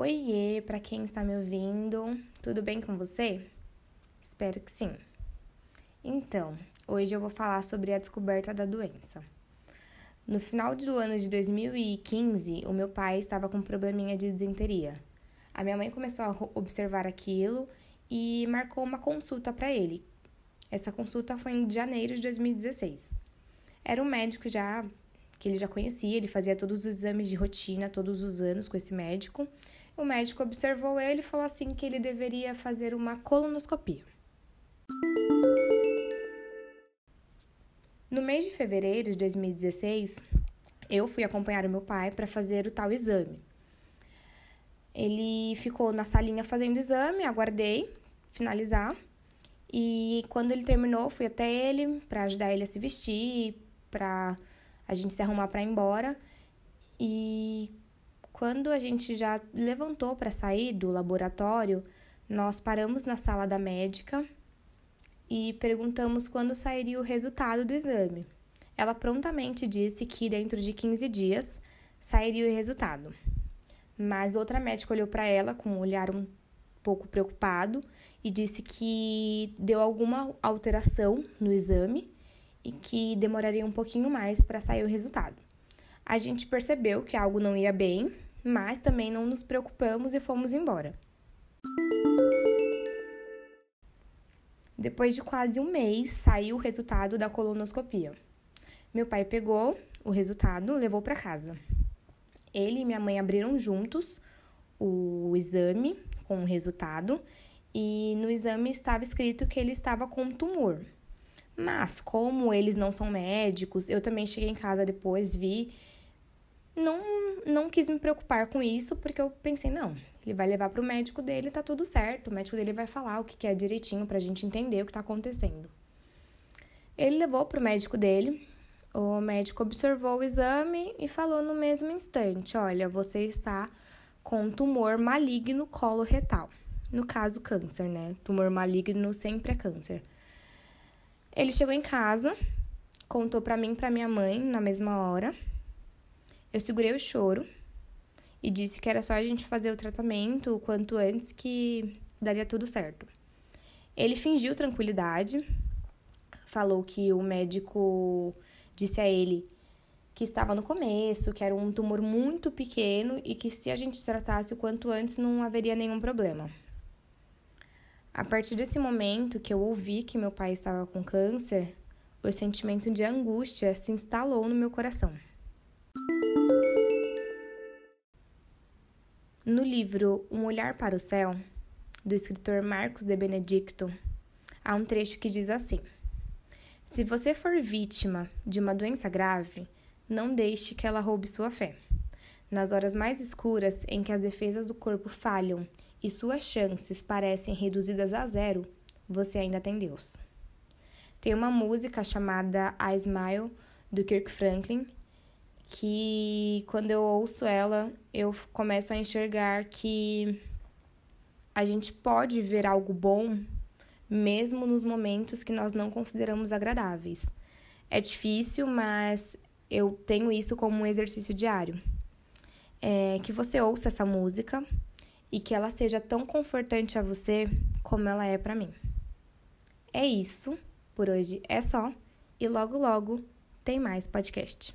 Oiê, para quem está me ouvindo, tudo bem com você? Espero que sim. Então, hoje eu vou falar sobre a descoberta da doença. No final do ano de 2015, o meu pai estava com um probleminha de desinteria. A minha mãe começou a observar aquilo e marcou uma consulta para ele. Essa consulta foi em janeiro de 2016. Era um médico já que ele já conhecia, ele fazia todos os exames de rotina todos os anos com esse médico. O médico observou ele e falou assim que ele deveria fazer uma colonoscopia. No mês de fevereiro de 2016, eu fui acompanhar o meu pai para fazer o tal exame. Ele ficou na salinha fazendo o exame, aguardei finalizar. E quando ele terminou, fui até ele para ajudar ele a se vestir, para a gente se arrumar para ir embora. E quando a gente já levantou para sair do laboratório, nós paramos na sala da médica e perguntamos quando sairia o resultado do exame. Ela prontamente disse que dentro de 15 dias sairia o resultado. Mas outra médica olhou para ela com um olhar um pouco preocupado e disse que deu alguma alteração no exame e que demoraria um pouquinho mais para sair o resultado. A gente percebeu que algo não ia bem, mas também não nos preocupamos e fomos embora. Depois de quase um mês, saiu o resultado da colonoscopia. Meu pai pegou o resultado, levou para casa. Ele e minha mãe abriram juntos o exame com o resultado e no exame estava escrito que ele estava com um tumor. Mas, como eles não são médicos, eu também cheguei em casa depois, vi. Não, não quis me preocupar com isso, porque eu pensei, não, ele vai levar para o médico dele, tá tudo certo. O médico dele vai falar o que, que é direitinho para a gente entender o que está acontecendo. Ele levou para o médico dele, o médico observou o exame e falou no mesmo instante: Olha, você está com um tumor maligno coloretal. No caso, câncer, né? Tumor maligno sempre é câncer. Ele chegou em casa, contou para mim e para minha mãe na mesma hora. Eu segurei o choro e disse que era só a gente fazer o tratamento o quanto antes que daria tudo certo. Ele fingiu tranquilidade, falou que o médico disse a ele que estava no começo, que era um tumor muito pequeno e que se a gente tratasse o quanto antes não haveria nenhum problema. A partir desse momento que eu ouvi que meu pai estava com câncer, o sentimento de angústia se instalou no meu coração. No livro Um Olhar para o Céu, do escritor Marcos de Benedicto, há um trecho que diz assim: Se você for vítima de uma doença grave, não deixe que ela roube sua fé. Nas horas mais escuras em que as defesas do corpo falham e suas chances parecem reduzidas a zero, você ainda tem Deus. Tem uma música chamada I Smile, do Kirk Franklin, que quando eu ouço ela, eu começo a enxergar que a gente pode ver algo bom mesmo nos momentos que nós não consideramos agradáveis. É difícil, mas eu tenho isso como um exercício diário. É, que você ouça essa música e que ela seja tão confortante a você como ela é para mim. É isso, por hoje é só, e logo logo tem mais podcast.